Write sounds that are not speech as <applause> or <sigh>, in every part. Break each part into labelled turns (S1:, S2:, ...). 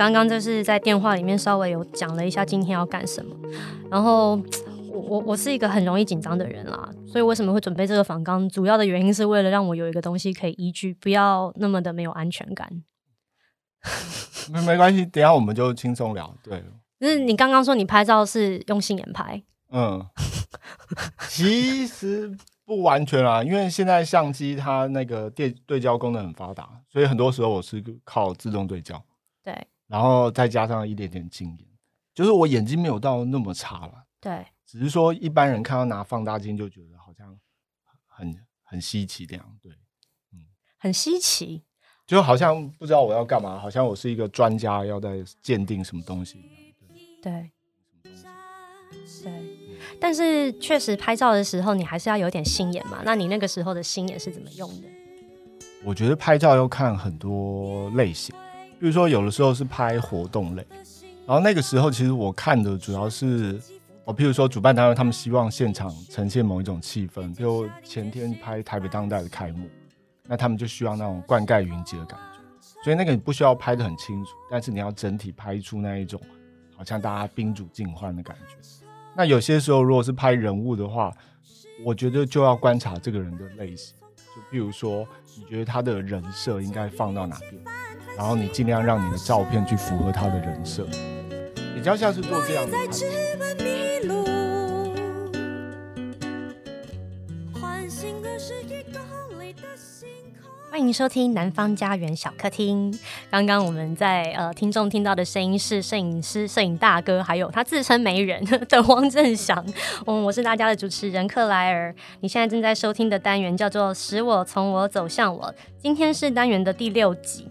S1: 刚刚就是在电话里面稍微有讲了一下今天要干什么，然后我我我是一个很容易紧张的人啦，所以为什么会准备这个访纲？主要的原因是为了让我有一个东西可以依据，不要那么的没有安全感。<laughs>
S2: 没没关系，等下我们就轻松聊。对，
S1: 就是你刚刚说你拍照是用心眼拍，
S2: 嗯，<laughs> 其实。不完全啊，因为现在相机它那个对对焦功能很发达，所以很多时候我是靠自动对焦。
S1: 对，然
S2: 后再加上一点点经验，就是我眼睛没有到那么差了。
S1: 对，
S2: 只是说一般人看到拿放大镜就觉得好像很很稀奇这样。对，
S1: 嗯，很稀奇，
S2: 就好像不知道我要干嘛，好像我是一个专家要在鉴定什么东西
S1: 一样。对，对。但是确实拍照的时候，你还是要有点心眼嘛。那你那个时候的心眼是怎么用的？
S2: 我觉得拍照要看很多类型，比如说有的时候是拍活动类，然后那个时候其实我看的主要是，我譬如说主办单位他们希望现场呈现某一种气氛，比如前天拍台北当代的开幕，那他们就需要那种灌溉云集的感觉，所以那个你不需要拍得很清楚，但是你要整体拍出那一种好像大家宾主尽欢的感觉。那有些时候，如果是拍人物的话，我觉得就要观察这个人的类型。就比如说，你觉得他的人设应该放到哪边，然后你尽量让你的照片去符合他的人设。比较像是做这样的。
S1: 欢迎收听南方家园小客厅。刚刚我们在呃听众听到的声音是摄影师、摄影大哥，还有他自称媒人的汪正祥。<laughs> 嗯，我是大家的主持人克莱尔。你现在正在收听的单元叫做《使我从我走向我》，今天是单元的第六集。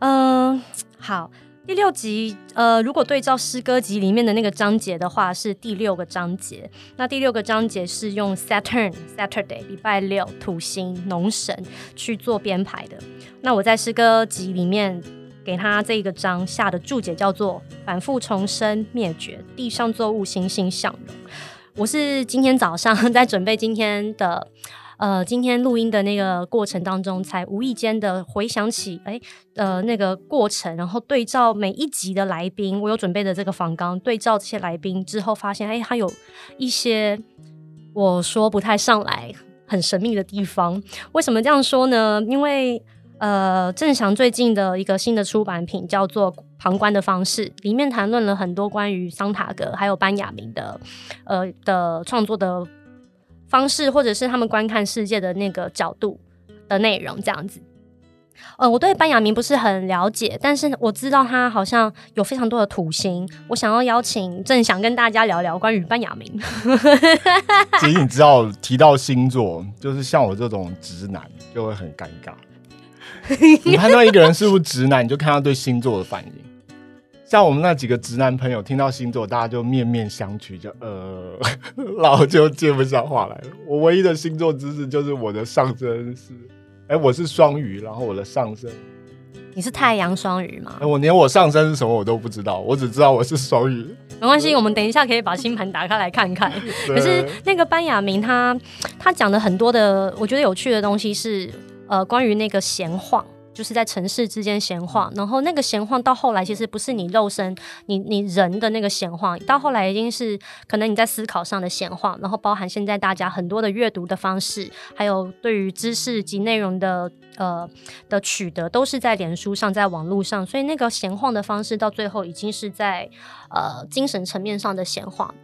S1: 嗯、好。第六集，呃，如果对照诗歌集里面的那个章节的话，是第六个章节。那第六个章节是用 Saturn Saturday 礼拜六土星农神去做编排的。那我在诗歌集里面给他这个章下的注解叫做“反复重生灭绝，地上作物欣欣向荣”。我是今天早上 <laughs> 在准备今天的。呃，今天录音的那个过程当中，才无意间的回想起，哎，呃，那个过程，然后对照每一集的来宾，我有准备的这个访纲，对照这些来宾之后，发现，哎，他有一些我说不太上来，很神秘的地方。为什么这样说呢？因为，呃，正祥最近的一个新的出版品叫做《旁观的方式》，里面谈论了很多关于桑塔格还有班雅明的，呃的创作的。方式，或者是他们观看世界的那个角度的内容，这样子。嗯，我对班雅明不是很了解，但是我知道他好像有非常多的土星。我想要邀请正想跟大家聊聊关于班雅明。
S2: 其实你知道，提到星座，就是像我这种直男就会很尴尬。<laughs> 你判断一个人是不是直男，你就看他对星座的反应。像我们那几个直男朋友听到星座，大家就面面相觑，就呃，然后就接不上话来了。我唯一的星座知识就是我的上升是，哎、欸，我是双鱼，然后我的上升，
S1: 你是太阳双鱼吗？
S2: 欸？我连我上升是什么我都不知道，我只知道我是双鱼。
S1: 没关系，我们等一下可以把星盘打开来看看。<laughs> 可是那个班雅明他他讲的很多的，我觉得有趣的东西是，呃，关于那个闲晃。就是在城市之间闲晃，然后那个闲晃到后来其实不是你肉身，你你人的那个闲晃，到后来已经是可能你在思考上的闲晃，然后包含现在大家很多的阅读的方式，还有对于知识及内容的呃的取得，都是在脸书上，在网络上，所以那个闲晃的方式到最后已经是在呃精神层面上的闲晃。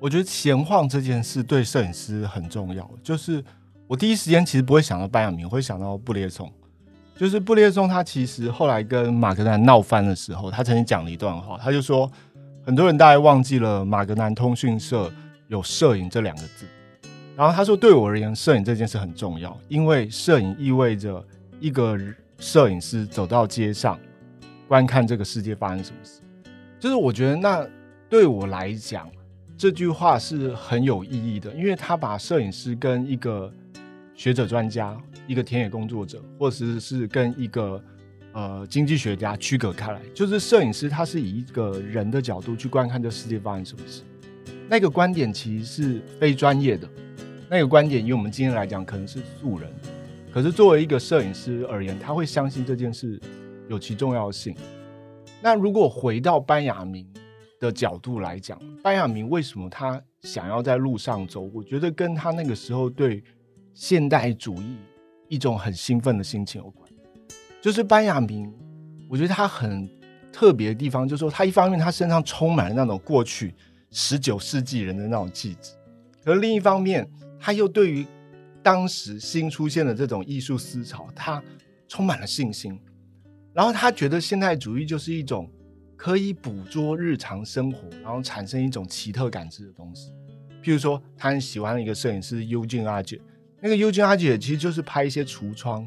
S2: 我觉得闲晃这件事对摄影师很重要，就是我第一时间其实不会想到班亚明，我会想到布列松。就是布列松，他其实后来跟马格南闹翻的时候，他曾经讲了一段话，他就说，很多人大概忘记了马格南通讯社有摄影这两个字，然后他说，对我而言，摄影这件事很重要，因为摄影意味着一个摄影师走到街上，观看这个世界发生什么事，就是我觉得那对我来讲，这句话是很有意义的，因为他把摄影师跟一个学者专家。一个田野工作者，或者是跟一个呃经济学家区隔开来，就是摄影师他是以一个人的角度去观看这世界发生什么事。那个观点其实是非专业的，那个观点以我们今天来讲可能是素人，可是作为一个摄影师而言，他会相信这件事有其重要性。那如果回到班雅明的角度来讲，班雅明为什么他想要在路上走？我觉得跟他那个时候对现代主义一种很兴奋的心情有关。就是班亚明，我觉得他很特别的地方，就是说他一方面他身上充满了那种过去十九世纪人的那种气质，而另一方面他又对于当时新出现的这种艺术思潮，他充满了信心。然后他觉得现代主义就是一种可以捕捉日常生活，然后产生一种奇特感知的东西。譬如说，他很喜欢一个摄影师 Eugene Agyet，那个 Eugene Agyet 其实就是拍一些橱窗。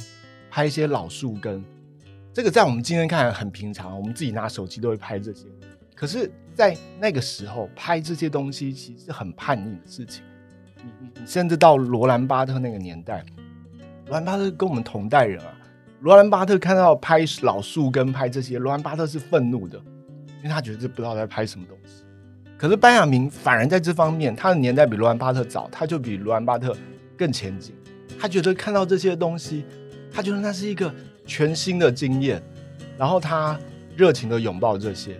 S2: 拍一些老树根，这个在我们今天看来很平常，我们自己拿手机都会拍这些。可是，在那个时候拍这些东西，其实是很叛逆的事情。你你你，甚至到罗兰巴特那个年代，罗兰巴特跟我们同代人啊。罗兰巴特看到拍老树根拍这些，罗兰巴特是愤怒的，因为他觉得这不知道在拍什么东西。可是班亚明反而在这方面，他的年代比罗兰巴特早，他就比罗兰巴特更前进。他觉得看到这些东西。他觉得那是一个全新的经验，然后他热情的拥抱这些。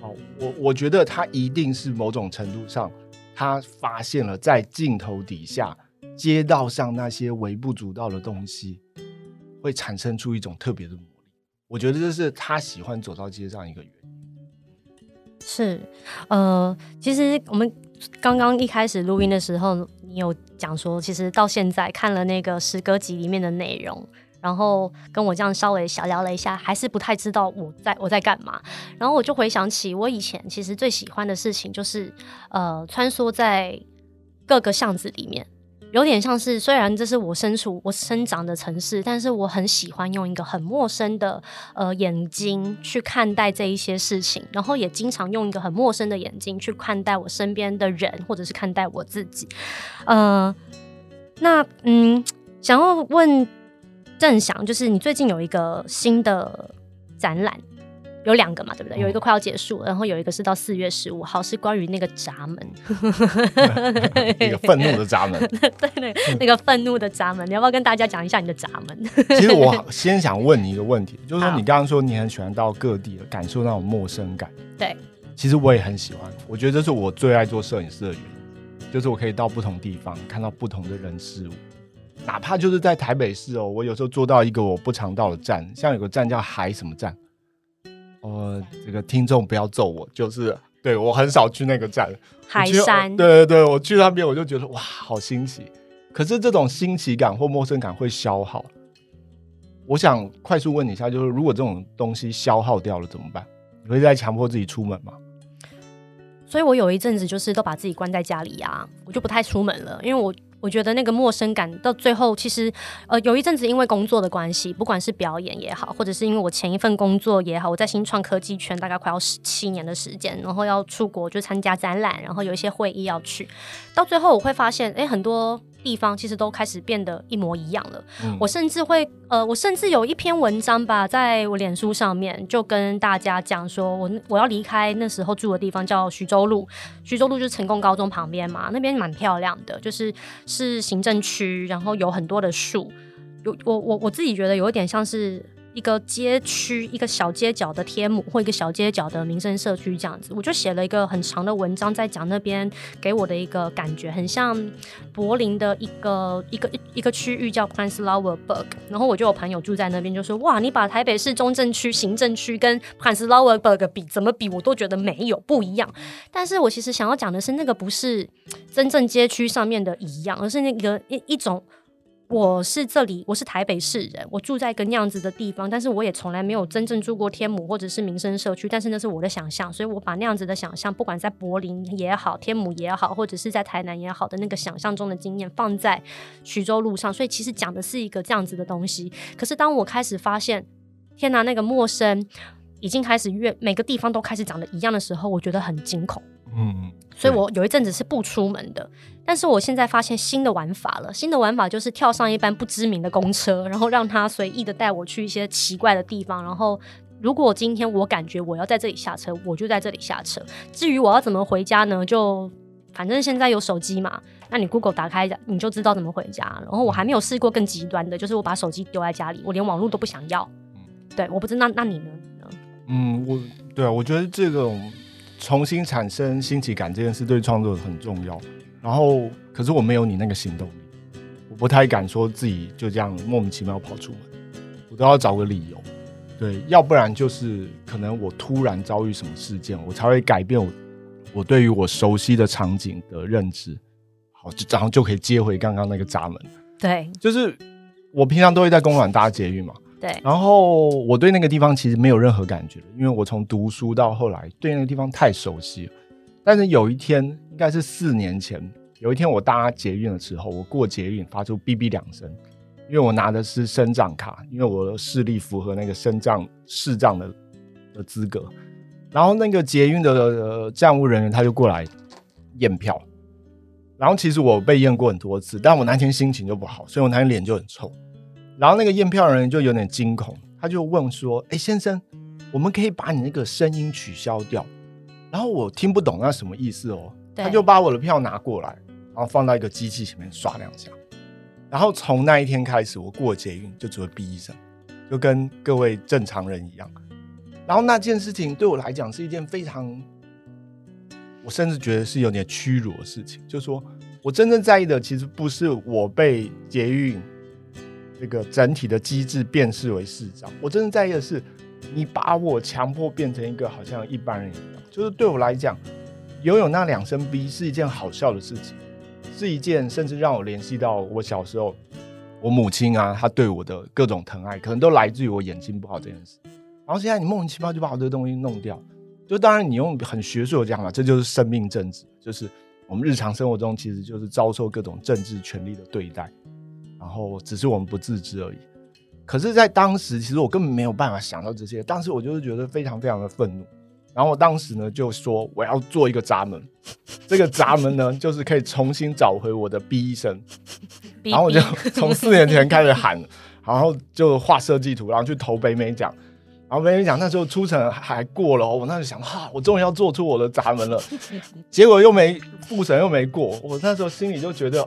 S2: 哦，我我觉得他一定是某种程度上，他发现了在镜头底下街道上那些微不足道的东西，会产生出一种特别的魔力。我觉得这是他喜欢走到街上一个原因。
S1: 是，呃，其实我们刚刚一开始录音的时候，你有讲说，其实到现在看了那个诗歌集里面的内容。然后跟我这样稍微小聊了一下，还是不太知道我在我在干嘛。然后我就回想起我以前其实最喜欢的事情就是，呃，穿梭在各个巷子里面，有点像是虽然这是我身处我生长的城市，但是我很喜欢用一个很陌生的呃眼睛去看待这一些事情，然后也经常用一个很陌生的眼睛去看待我身边的人，或者是看待我自己。呃，那嗯，想要问。正翔就是你最近有一个新的展览，有两个嘛，对不对？有一个快要结束，然后有一个是到四月十五号，是关于那个闸门，<laughs>
S2: 那个愤怒的闸门，<laughs>
S1: 对，那个那个愤怒的闸门，你要不要跟大家讲一下你的闸门？<laughs>
S2: 其实我先想问你一个问题，就是说你刚刚说你很喜欢到各地感受那种陌生感，
S1: 对，
S2: 其实我也很喜欢，我觉得这是我最爱做摄影师的原因，就是我可以到不同地方看到不同的人事物。哪怕就是在台北市哦，我有时候坐到一个我不常到的站，像有个站叫海什么站，呃，这个听众不要揍我，就是对我很少去那个站，
S1: 海山，
S2: 对对对，我去那边我就觉得哇，好新奇。可是这种新奇感或陌生感会消耗。我想快速问你一下，就是如果这种东西消耗掉了怎么办？你会再强迫自己出门吗？
S1: 所以我有一阵子就是都把自己关在家里呀、啊，我就不太出门了，因为我。我觉得那个陌生感到最后，其实，呃，有一阵子因为工作的关系，不管是表演也好，或者是因为我前一份工作也好，我在新创科技圈大概快要十七年的时间，然后要出国就参加展览，然后有一些会议要去，到最后我会发现，哎，很多。地方其实都开始变得一模一样了。嗯、我甚至会，呃，我甚至有一篇文章吧，在我脸书上面就跟大家讲说，我我要离开那时候住的地方叫徐州路，徐州路就是成功高中旁边嘛，那边蛮漂亮的，就是是行政区，然后有很多的树，有我我我自己觉得有一点像是。一个街区，一个小街角的天母，或一个小街角的民生社区这样子，我就写了一个很长的文章，在讲那边给我的一个感觉，很像柏林的一个一个一个区域叫 Prenzlauer Berg，然后我就有朋友住在那边，就说哇，你把台北市中正区行政区跟 Prenzlauer Berg 比，怎么比我都觉得没有不一样。但是我其实想要讲的是，那个不是真正街区上面的一样，而是那个一一种。我是这里，我是台北市人，我住在一个那样子的地方，但是我也从来没有真正住过天母或者是民生社区，但是那是我的想象，所以我把那样子的想象，不管在柏林也好，天母也好，或者是在台南也好的那个想象中的经验放在徐州路上，所以其实讲的是一个这样子的东西。可是当我开始发现，天哪，那个陌生已经开始越每个地方都开始长得一样的时候，我觉得很惊恐。嗯，所以我有一阵子是不出门的，但是我现在发现新的玩法了。新的玩法就是跳上一班不知名的公车，<laughs> 然后让他随意的带我去一些奇怪的地方。然后，如果今天我感觉我要在这里下车，我就在这里下车。至于我要怎么回家呢？就反正现在有手机嘛，那你 Google 打开，你就知道怎么回家。然后我还没有试过更极端的，就是我把手机丢在家里，我连网络都不想要。对，我不知道，那那你呢？
S2: 嗯，我对啊，我觉得这种重新产生新奇感这件事对创作很重要。然后，可是我没有你那个行动力，我不太敢说自己就这样莫名其妙跑出门，我都要找个理由。对，要不然就是可能我突然遭遇什么事件，我才会改变我我对于我熟悉的场景的认知。好，就然后就可以接回刚刚那个闸门。
S1: 对，
S2: 就是我平常都会在公馆搭捷运嘛。
S1: 对，
S2: 然后我对那个地方其实没有任何感觉，因为我从读书到后来对那个地方太熟悉了。但是有一天，应该是四年前，有一天我搭捷运的时候，我过捷运发出哔哔两声。因为我拿的是身障卡，因为我的视力符合那个身障视障的的资格，然后那个捷运的、呃、站务人员他就过来验票，然后其实我被验过很多次，但我那天心情就不好，所以我那天脸就很臭，然后那个验票人员就有点惊恐，他就问说：“哎、欸，先生，我们可以把你那个声音取消掉？”然后我听不懂那什么意思哦，他就把我的票拿过来，然后放到一个机器前面刷两下。然后从那一天开始，我过捷运就只会哔一声，就跟各位正常人一样。然后那件事情对我来讲是一件非常，我甚至觉得是有点屈辱的事情。就是说我真正在意的，其实不是我被捷运这个整体的机制辨识为市长，我真正在意的是你把我强迫变成一个好像一般人一样。就是对我来讲，拥有那两声逼是一件好笑的事情。是一件甚至让我联系到我小时候，我母亲啊，她对我的各种疼爱，可能都来自于我眼睛不好这件事。然后现在你莫名其妙就把我这个东西弄掉，就当然你用很学术的讲法，这就是生命政治，就是我们日常生活中其实就是遭受各种政治权力的对待，然后只是我们不自知而已。可是，在当时，其实我根本没有办法想到这些，当时我就是觉得非常非常的愤怒。然后我当时呢就说我要做一个闸门，这个闸门呢 <laughs> 就是可以重新找回我的 B 生，然后我就 <laughs> 从四年前开始喊，然后就画设计图，然后去投北美奖，然后北美奖那时候初审还过了，我那时候想哈，我终于要做出我的闸门了，<laughs> 结果又没复审又没过，我那时候心里就觉得，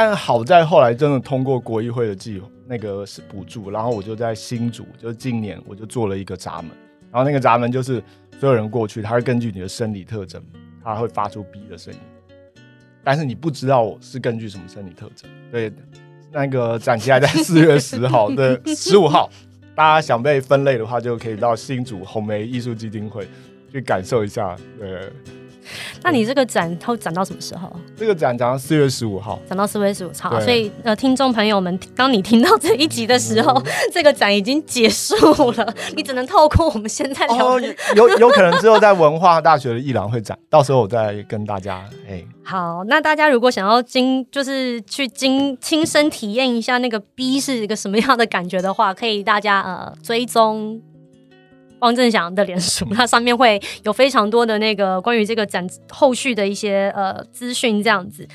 S2: 但好在后来真的通过国议会的计那个是补助，然后我就在新竹，就是今年我就做了一个闸门。然后那个闸门就是所有人过去，他会根据你的生理特征，他会发出 B 的声音，但是你不知道是根据什么生理特征。对，<laughs> 那个展期还在四月十号对，十五号，大家想被分类的话，就可以到新竹红梅艺术基金会去感受一下。对。
S1: 那你这个展会展到什么时候？
S2: 这个展展到四月十五号，
S1: 展到四月十五号。所以呃，听众朋友们，当你听到这一集的时候，嗯、<laughs> 这个展已经结束了，你只能透过我们现在聊、哦、
S2: 有有可能之后在文化大学的艺廊会展，到时候我再跟大家哎。
S1: 好，那大家如果想要经就是去经亲身体验一下那个 B 是一个什么样的感觉的话，可以大家呃追踪。汪正祥的脸书，它上面会有非常多的那个关于这个展后续的一些呃资讯，这样子。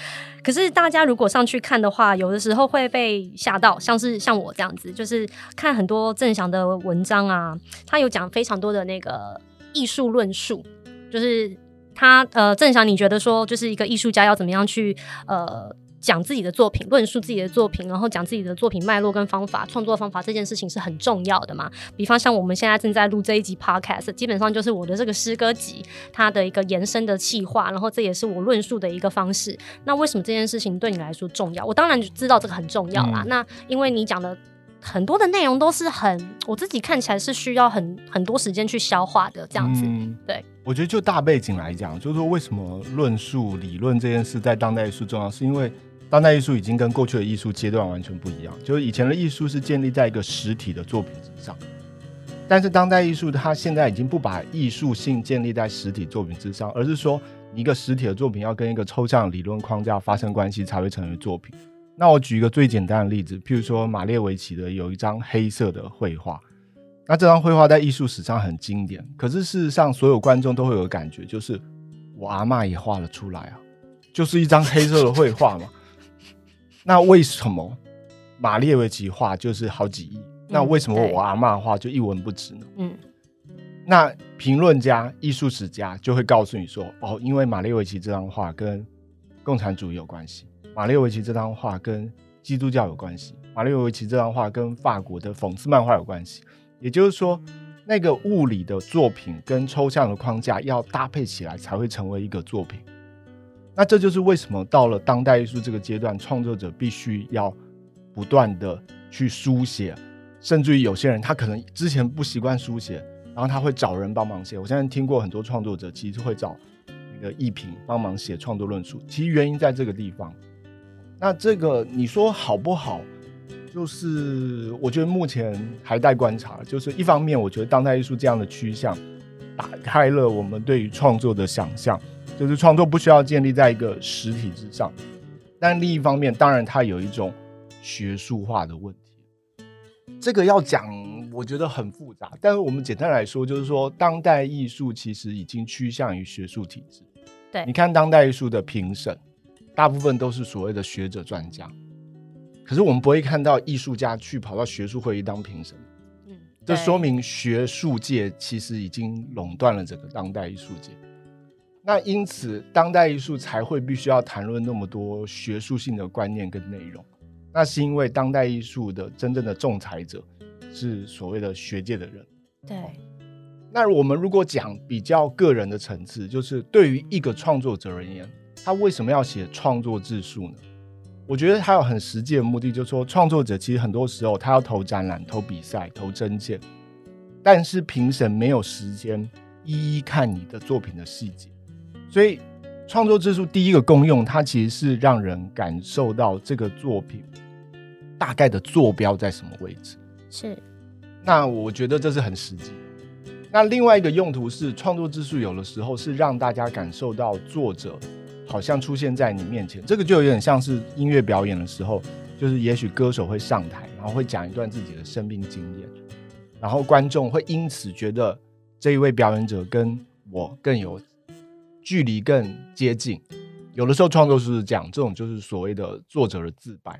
S1: 可是大家如果上去看的话，有的时候会被吓到，像是像我这样子，就是看很多正祥的文章啊，他有讲非常多的那个艺术论述，就是他呃正祥，你觉得说就是一个艺术家要怎么样去呃。讲自己的作品，论述自己的作品，然后讲自己的作品脉络跟方法，创作方法这件事情是很重要的嘛。比方像我们现在正在录这一集 podcast，基本上就是我的这个诗歌集它的一个延伸的企划，然后这也是我论述的一个方式。那为什么这件事情对你来说重要？我当然知道这个很重要啦。嗯、那因为你讲的很多的内容都是很，我自己看起来是需要很很多时间去消化的，这样子。
S2: 嗯、
S1: 对，
S2: 我觉得就大背景来讲，就是说为什么论述理论这件事在当代艺术重要，是因为。当代艺术已经跟过去的艺术阶段完全不一样，就是以前的艺术是建立在一个实体的作品之上，但是当代艺术它现在已经不把艺术性建立在实体作品之上，而是说一个实体的作品要跟一个抽象理论框架发生关系才会成为作品。那我举一个最简单的例子，譬如说马列维奇的有一张黑色的绘画，那这张绘画在艺术史上很经典，可是事实上所有观众都会有感觉，就是我阿嬷也画了出来啊，就是一张黑色的绘画嘛。那为什么马列维奇画就是好几亿？嗯、那为什么我阿嬷画就一文不值呢？嗯，那评论家、艺术史家就会告诉你说：哦，因为马列维奇这张画跟共产主义有关系，马列维奇这张画跟基督教有关系，马列维奇这张画跟法国的讽刺漫画有关系。也就是说，那个物理的作品跟抽象的框架要搭配起来，才会成为一个作品。那这就是为什么到了当代艺术这个阶段，创作者必须要不断的去书写，甚至于有些人他可能之前不习惯书写，然后他会找人帮忙写。我现在听过很多创作者其实会找那个艺评帮忙写创作论述，其实原因在这个地方。那这个你说好不好？就是我觉得目前还待观察。就是一方面，我觉得当代艺术这样的趋向，打开了我们对于创作的想象，就是创作不需要建立在一个实体之上。但另一方面，当然它有一种学术化的问题。这个要讲，我觉得很复杂。但是我们简单来说，就是说当代艺术其实已经趋向于学术体制。
S1: 对，
S2: 你看当代艺术的评审。大部分都是所谓的学者专家，可是我们不会看到艺术家去跑到学术会议当评审。嗯，这说明学术界其实已经垄断了整个当代艺术界。那因此，当代艺术才会必须要谈论那么多学术性的观念跟内容。那是因为当代艺术的真正的仲裁者是所谓的学界的人。
S1: 对。
S2: 那我们如果讲比较个人的层次，就是对于一个创作者而言。他为什么要写创作自述呢？我觉得他有很实际的目的，就是说创作者其实很多时候他要投展览、投比赛、投征件，但是评审没有时间一一看你的作品的细节，所以创作之术第一个功用，它其实是让人感受到这个作品大概的坐标在什么位置。
S1: 是，
S2: 那我觉得这是很实际。那另外一个用途是创作之术，有的时候是让大家感受到作者。好像出现在你面前，这个就有点像是音乐表演的时候，就是也许歌手会上台，然后会讲一段自己的生命经验，然后观众会因此觉得这一位表演者跟我更有距离、更接近。有的时候创作是讲，这种就是所谓的作者的自白。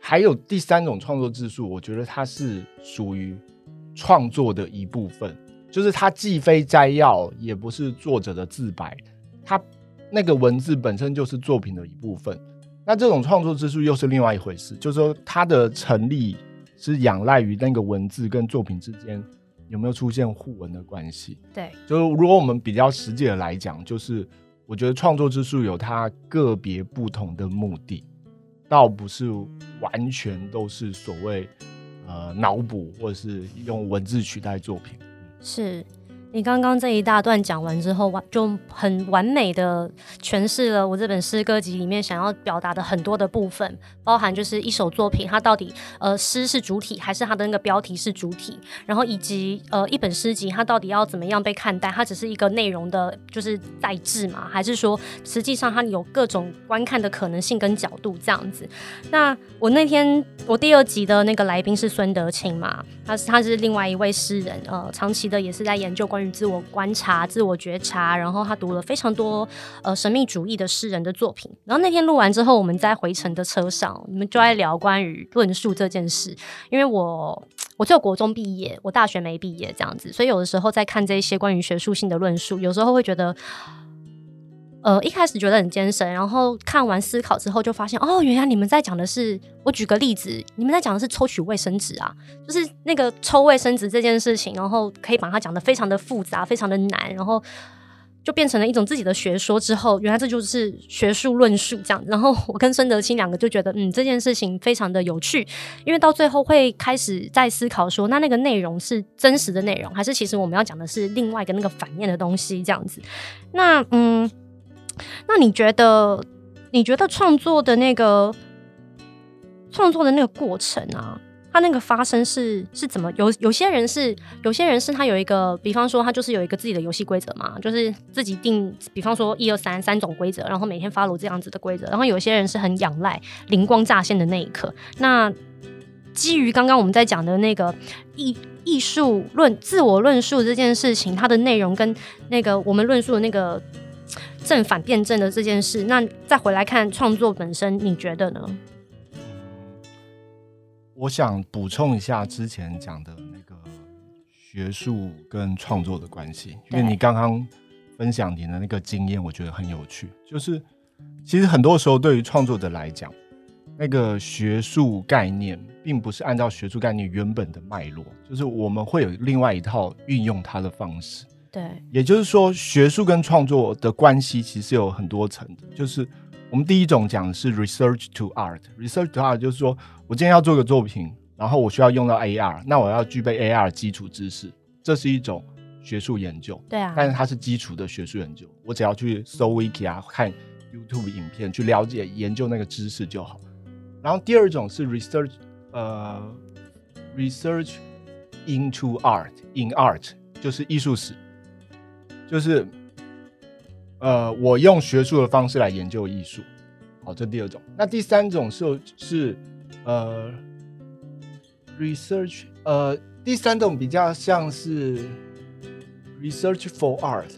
S2: 还有第三种创作自述，我觉得它是属于创作的一部分，就是它既非摘要，也不是作者的自白，它。那个文字本身就是作品的一部分，那这种创作自述又是另外一回事，就是说它的成立是仰赖于那个文字跟作品之间有没有出现互文的关系。
S1: 对，
S2: 就是如果我们比较实际的来讲，就是我觉得创作之术有它个别不同的目的，倒不是完全都是所谓呃脑补或者是用文字取代作品。
S1: 是。你刚刚这一大段讲完之后，完就很完美的诠释了我这本诗歌集里面想要表达的很多的部分，包含就是一首作品它到底呃诗是主体还是它的那个标题是主体，然后以及呃一本诗集它到底要怎么样被看待，它只是一个内容的就是代志嘛，还是说实际上它有各种观看的可能性跟角度这样子？那我那天我第二集的那个来宾是孙德清嘛，他是他是另外一位诗人，呃，长期的也是在研究关。关于自我观察、自我觉察，然后他读了非常多呃神秘主义的诗人的作品。然后那天录完之后，我们在回程的车上，你们就在聊关于论述这件事。因为我我只有国中毕业，我大学没毕业这样子，所以有的时候在看这些关于学术性的论述，有时候会觉得。呃，一开始觉得很艰深，然后看完思考之后，就发现哦，原来你们在讲的是，我举个例子，你们在讲的是抽取卫生纸啊，就是那个抽卫生纸这件事情，然后可以把它讲得非常的复杂，非常的难，然后就变成了一种自己的学说。之后，原来这就是学术论述这样。然后我跟孙德清两个就觉得，嗯，这件事情非常的有趣，因为到最后会开始在思考说，那那个内容是真实的内容，还是其实我们要讲的是另外一个那个反面的东西这样子？那嗯。那你觉得，你觉得创作的那个创作的那个过程啊，它那个发生是是怎么？有有些人是，有些人是他有一个，比方说他就是有一个自己的游戏规则嘛，就是自己定，比方说一二三三种规则，然后每天 follow 这样子的规则。然后有些人是很仰赖灵光乍现的那一刻。那基于刚刚我们在讲的那个艺艺术论自我论述这件事情，它的内容跟那个我们论述的那个。正反辩证的这件事，那再回来看创作本身，你觉得呢？
S2: 我想补充一下之前讲的那个学术跟创作的关系，因为你刚刚分享你的那个经验，我觉得很有趣。就是其实很多时候对于创作者来讲，那个学术概念并不是按照学术概念原本的脉络，就是我们会有另外一套运用它的方式。
S1: 对，
S2: 也就是说，学术跟创作的关系其实有很多层的。就是我们第一种讲的是 research to art，research to art 就是说我今天要做个作品，然后我需要用到 AR，那我要具备 AR 基础知识，这是一种学术研究。
S1: 对啊，
S2: 但是它是基础的学术研究，我只要去搜 Wiki 啊，看 YouTube 影片，去了解研究那个知识就好。然后第二种是 research，呃，research into art，in art 就是艺术史，就是呃，我用学术的方式来研究艺术。好，这第二种。那第三种是是呃，research，呃，第三种比较像是 research for art，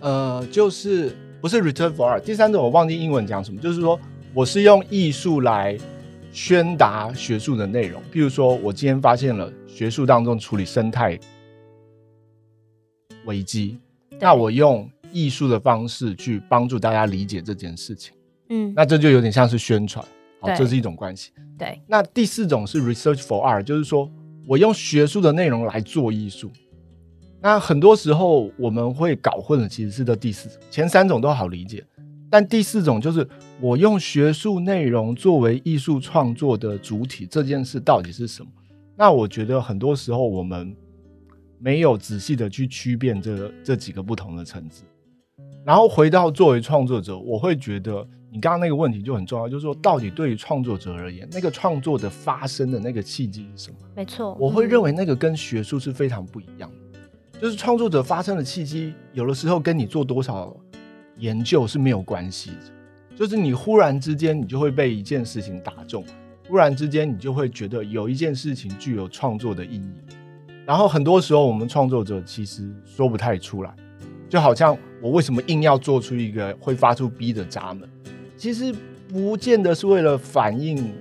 S2: 呃，就是不是 return for art。第三种我忘记英文讲什么，就是说。我是用艺术来宣达学术的内容，譬如说，我今天发现了学术当中处理生态危机，那我用艺术的方式去帮助大家理解这件事情，嗯，那这就有点像是宣传，好，这是一种关系。
S1: 对，
S2: 那第四种是 research for art，就是说我用学术的内容来做艺术。那很多时候我们会搞混的其实是这第四种，前三种都好理解。但第四种就是我用学术内容作为艺术创作的主体，这件事到底是什么？那我觉得很多时候我们没有仔细的去区辨这这几个不同的层次。然后回到作为创作者，我会觉得你刚刚那个问题就很重要，就是说到底对于创作者而言，那个创作的发生的那个契机是什么？
S1: 没错，
S2: 我会认为那个跟学术是非常不一样的，就是创作者发生的契机，有的时候跟你做多少。研究是没有关系的，就是你忽然之间，你就会被一件事情打中，忽然之间，你就会觉得有一件事情具有创作的意义。然后很多时候，我们创作者其实说不太出来，就好像我为什么硬要做出一个会发出 B 的闸门，其实不见得是为了反映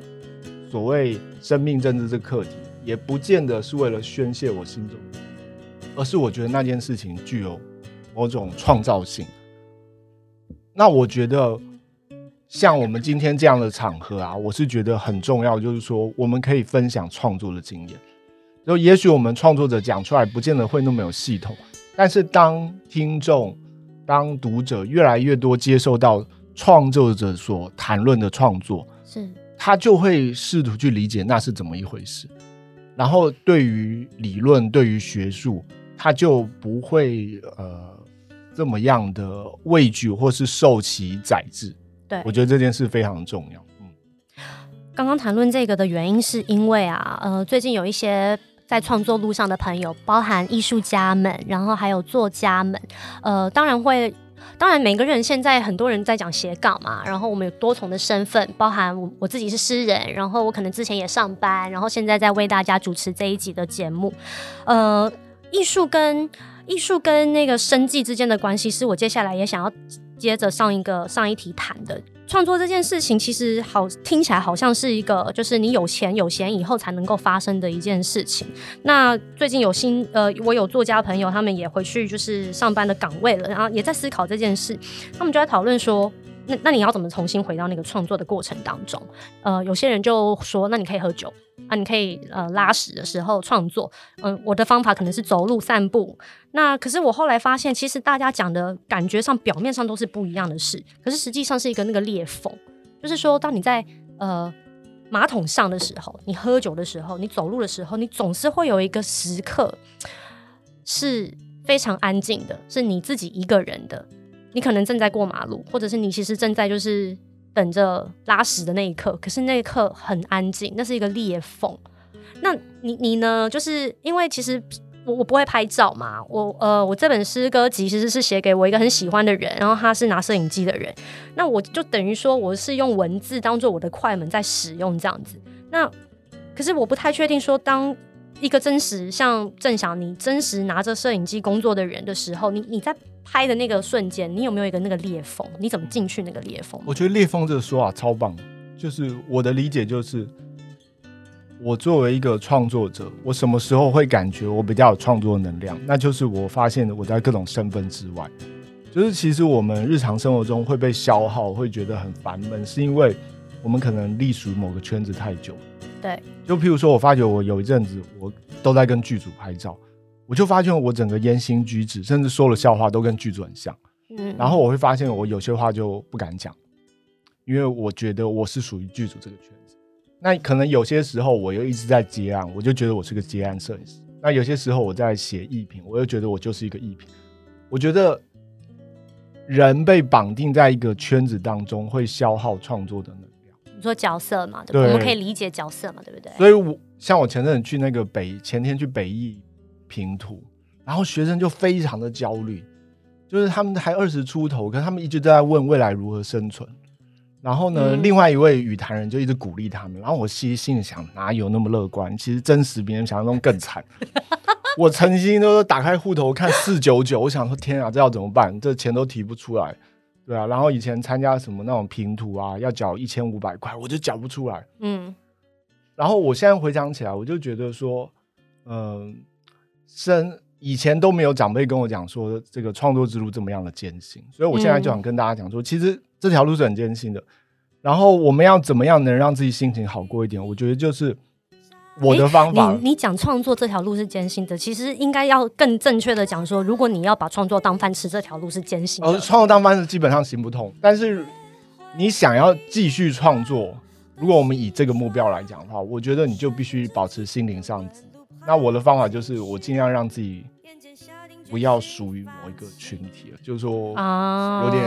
S2: 所谓生命政治这课题，也不见得是为了宣泄我心中，而是我觉得那件事情具有某种创造性。那我觉得，像我们今天这样的场合啊，我是觉得很重要，就是说我们可以分享创作的经验。就也许我们创作者讲出来，不见得会那么有系统，但是当听众、当读者越来越多接受到创作者所谈论的创作，是，他就会试图去理解那是怎么一回事。然后对于理论、对于学术，他就不会呃。这么样的畏惧或是受其宰制，
S1: 对，
S2: 我觉得这件事非常重要。嗯，
S1: 刚刚谈论这个的原因是因为啊，呃，最近有一些在创作路上的朋友，包含艺术家们，然后还有作家们，呃，当然会，当然每个人现在很多人在讲斜杠嘛，然后我们有多重的身份，包含我我自己是诗人，然后我可能之前也上班，然后现在在为大家主持这一集的节目，呃，艺术跟。艺术跟那个生计之间的关系，是我接下来也想要接着上一个上一题谈的。创作这件事情，其实好听起来好像是一个，就是你有钱有闲以后才能够发生的一件事情。那最近有新呃，我有作家朋友，他们也回去就是上班的岗位了，然后也在思考这件事。他们就在讨论说，那那你要怎么重新回到那个创作的过程当中？呃，有些人就说，那你可以喝酒。啊，你可以呃拉屎的时候创作，嗯、我的方法可能是走路散步。那可是我后来发现，其实大家讲的感觉上表面上都是不一样的事，可是实际上是一个那个裂缝，就是说，当你在呃马桶上的时候，你喝酒的时候，你走路的时候，你总是会有一个时刻是非常安静的，是你自己一个人的，你可能正在过马路，或者是你其实正在就是。等着拉屎的那一刻，可是那一刻很安静，那是一个裂缝。那你你呢？就是因为其实我我不会拍照嘛，我呃我这本诗歌集其实是写给我一个很喜欢的人，然后他是拿摄影机的人，那我就等于说我是用文字当做我的快门在使用这样子。那可是我不太确定说，当一个真实像郑翔你真实拿着摄影机工作的人的时候，你你在。拍的那个瞬间，你有没有一个那个裂缝？你怎么进去那个裂缝？
S2: 我觉得裂缝这个说法超棒，就是我的理解就是，我作为一个创作者，我什么时候会感觉我比较有创作能量？那就是我发现我在各种身份之外，就是其实我们日常生活中会被消耗，会觉得很烦闷，是因为我我们可能隶属于某个圈子太久。
S1: 对，
S2: 就譬如说，我发觉我有一阵子我都在跟剧组拍照，我就发现我整个言行举止，甚至说了笑话都跟剧组很像。嗯，然后我会发现我有些话就不敢讲，因为我觉得我是属于剧组这个圈子。那可能有些时候我又一直在接案，我就觉得我是个接案摄影师。那有些时候我在写艺评，我又觉得我就是一个艺评。我觉得人被绑定在一个圈子当中，会消耗创作的能量。
S1: 你说角色嘛，对，对，我们可以理解角色嘛，对不对？
S2: 所以我像我前阵子去那个北，前天去北艺评图，然后学生就非常的焦虑，就是他们还二十出头，可是他们一直都在问未来如何生存。然后呢，嗯、另外一位语坛人就一直鼓励他们。然后我其实心里想，哪有那么乐观？其实真实比人想象中更惨。<laughs> 我曾经都打开户头看四九九，我想说天啊，这要怎么办？这钱都提不出来，对啊。然后以前参加什么那种拼图啊，要缴一千五百块，我就缴不出来。嗯。然后我现在回想起来，我就觉得说，嗯、呃，生以前都没有长辈跟我讲说这个创作之路这么样的艰辛，所以我现在就想跟大家讲说，嗯、其实。这条路是很艰辛的，然后我们要怎么样能让自己心情好过一点？我觉得就是我的方法。
S1: 你你讲创作这条路是艰辛的，其实应该要更正确的讲说，如果你要把创作当饭吃，这条路是艰辛的。
S2: 哦，创作当饭吃基本上行不通，但是你想要继续创作，如果我们以这个目标来讲的话，我觉得你就必须保持心灵上。那我的方法就是，我尽量让自己。不要属于某一个群体了，就是说有点，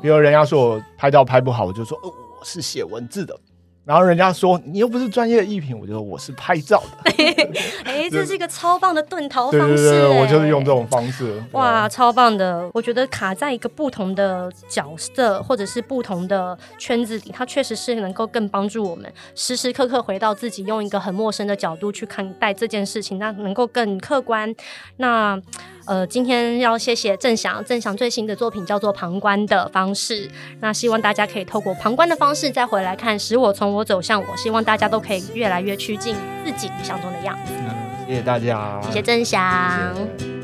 S2: 比如人家说我拍照拍不好，我就说，哦，我是写文字的。然后人家说你又不是专业的艺品，我就说我是拍照的。<laughs>
S1: 哎，这是一个超棒的遁逃方式。
S2: 对对对，我就是用这种方式。
S1: 哇，超棒的！我觉得卡在一个不同的角色或者是不同的圈子里，它确实是能够更帮助我们时时刻刻回到自己，用一个很陌生的角度去看待这件事情，那能够更客观。那呃，今天要谢谢郑翔，郑翔最新的作品叫做《旁观的方式》。那希望大家可以透过旁观的方式再回来看，使我从我走向我。希望大家都可以越来越趋近自己理想中的样子。
S2: 谢谢大家，
S1: 谢谢郑翔。谢谢